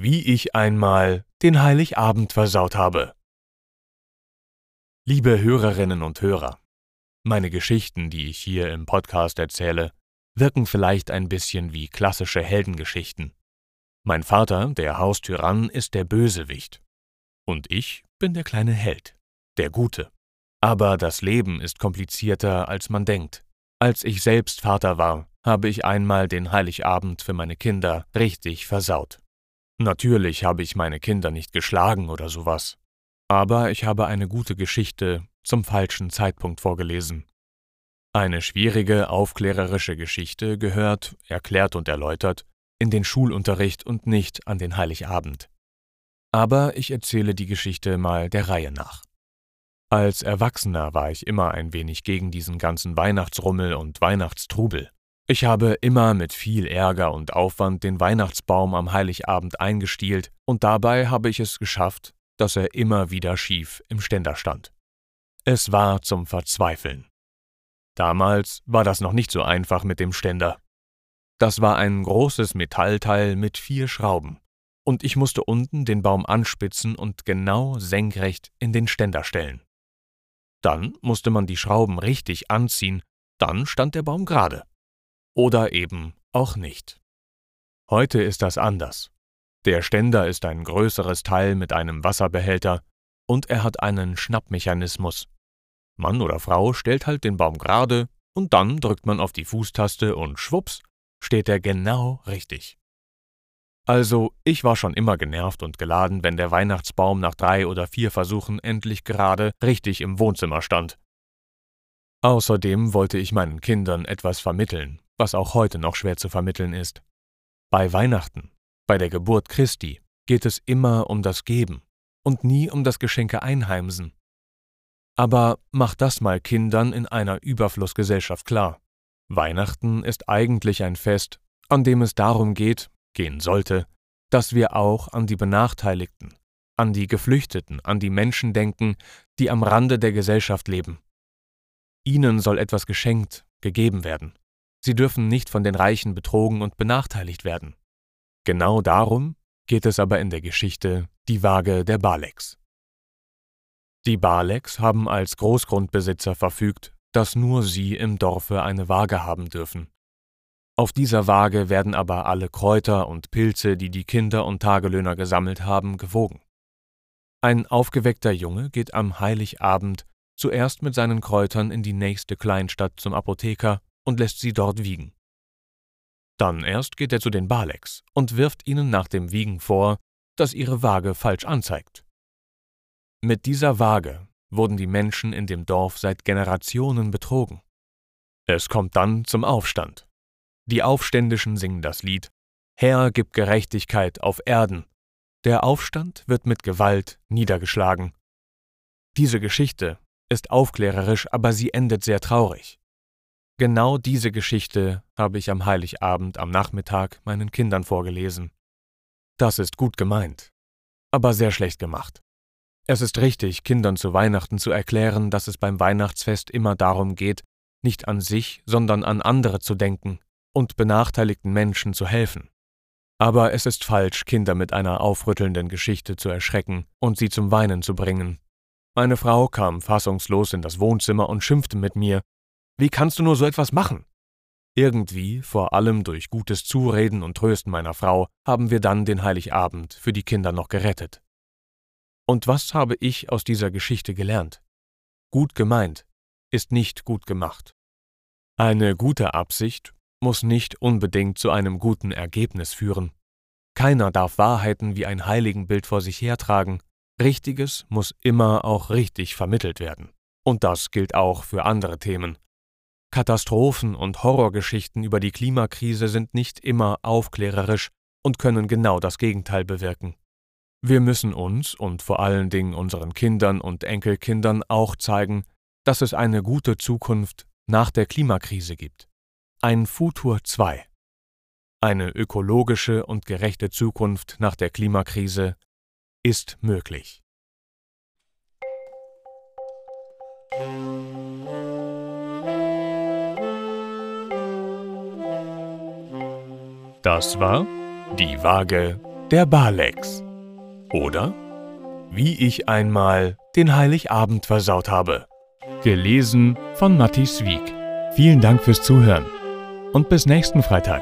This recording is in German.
wie ich einmal den Heiligabend versaut habe. Liebe Hörerinnen und Hörer, meine Geschichten, die ich hier im Podcast erzähle, wirken vielleicht ein bisschen wie klassische Heldengeschichten. Mein Vater, der Haustyrann, ist der Bösewicht. Und ich bin der kleine Held, der Gute. Aber das Leben ist komplizierter, als man denkt. Als ich selbst Vater war, habe ich einmal den Heiligabend für meine Kinder richtig versaut. Natürlich habe ich meine Kinder nicht geschlagen oder sowas, aber ich habe eine gute Geschichte zum falschen Zeitpunkt vorgelesen. Eine schwierige, aufklärerische Geschichte gehört, erklärt und erläutert, in den Schulunterricht und nicht an den Heiligabend. Aber ich erzähle die Geschichte mal der Reihe nach. Als Erwachsener war ich immer ein wenig gegen diesen ganzen Weihnachtsrummel und Weihnachtstrubel. Ich habe immer mit viel Ärger und Aufwand den Weihnachtsbaum am Heiligabend eingestielt, und dabei habe ich es geschafft, dass er immer wieder schief im Ständer stand. Es war zum Verzweifeln. Damals war das noch nicht so einfach mit dem Ständer. Das war ein großes Metallteil mit vier Schrauben, und ich musste unten den Baum anspitzen und genau senkrecht in den Ständer stellen. Dann musste man die Schrauben richtig anziehen, dann stand der Baum gerade oder eben auch nicht. Heute ist das anders. Der Ständer ist ein größeres Teil mit einem Wasserbehälter und er hat einen Schnappmechanismus. Mann oder Frau stellt halt den Baum gerade und dann drückt man auf die Fußtaste und schwupps steht er genau richtig. Also, ich war schon immer genervt und geladen, wenn der Weihnachtsbaum nach drei oder vier Versuchen endlich gerade richtig im Wohnzimmer stand. Außerdem wollte ich meinen Kindern etwas vermitteln, was auch heute noch schwer zu vermitteln ist. Bei Weihnachten, bei der Geburt Christi, geht es immer um das Geben und nie um das Geschenke einheimsen. Aber mach das mal Kindern in einer Überflussgesellschaft klar. Weihnachten ist eigentlich ein Fest, an dem es darum geht, gehen sollte, dass wir auch an die Benachteiligten, an die Geflüchteten, an die Menschen denken, die am Rande der Gesellschaft leben. Ihnen soll etwas geschenkt, gegeben werden. Sie dürfen nicht von den Reichen betrogen und benachteiligt werden. Genau darum geht es aber in der Geschichte Die Waage der Baleks. Die Baleks haben als Großgrundbesitzer verfügt, dass nur sie im Dorfe eine Waage haben dürfen. Auf dieser Waage werden aber alle Kräuter und Pilze, die die Kinder und Tagelöhner gesammelt haben, gewogen. Ein aufgeweckter Junge geht am Heiligabend zuerst mit seinen Kräutern in die nächste Kleinstadt zum Apotheker und lässt sie dort wiegen. Dann erst geht er zu den Baleks und wirft ihnen nach dem Wiegen vor, dass ihre Waage falsch anzeigt. Mit dieser Waage wurden die Menschen in dem Dorf seit Generationen betrogen. Es kommt dann zum Aufstand. Die Aufständischen singen das Lied Herr, gib Gerechtigkeit auf Erden. Der Aufstand wird mit Gewalt niedergeschlagen. Diese Geschichte ist aufklärerisch, aber sie endet sehr traurig. Genau diese Geschichte habe ich am Heiligabend am Nachmittag meinen Kindern vorgelesen. Das ist gut gemeint, aber sehr schlecht gemacht. Es ist richtig, Kindern zu Weihnachten zu erklären, dass es beim Weihnachtsfest immer darum geht, nicht an sich, sondern an andere zu denken und benachteiligten Menschen zu helfen. Aber es ist falsch, Kinder mit einer aufrüttelnden Geschichte zu erschrecken und sie zum Weinen zu bringen. Meine Frau kam fassungslos in das Wohnzimmer und schimpfte mit mir, wie kannst du nur so etwas machen? Irgendwie, vor allem durch gutes Zureden und Trösten meiner Frau, haben wir dann den Heiligabend für die Kinder noch gerettet. Und was habe ich aus dieser Geschichte gelernt? Gut gemeint ist nicht gut gemacht. Eine gute Absicht muss nicht unbedingt zu einem guten Ergebnis führen. Keiner darf Wahrheiten wie ein Heiligenbild vor sich hertragen. Richtiges muss immer auch richtig vermittelt werden. Und das gilt auch für andere Themen. Katastrophen und Horrorgeschichten über die Klimakrise sind nicht immer aufklärerisch und können genau das Gegenteil bewirken. Wir müssen uns und vor allen Dingen unseren Kindern und Enkelkindern auch zeigen, dass es eine gute Zukunft nach der Klimakrise gibt. Ein Futur 2. Eine ökologische und gerechte Zukunft nach der Klimakrise ist möglich. Das war die Waage der Balex. Oder wie ich einmal den Heiligabend versaut habe. Gelesen von Matti Wieg. Vielen Dank fürs Zuhören und bis nächsten Freitag.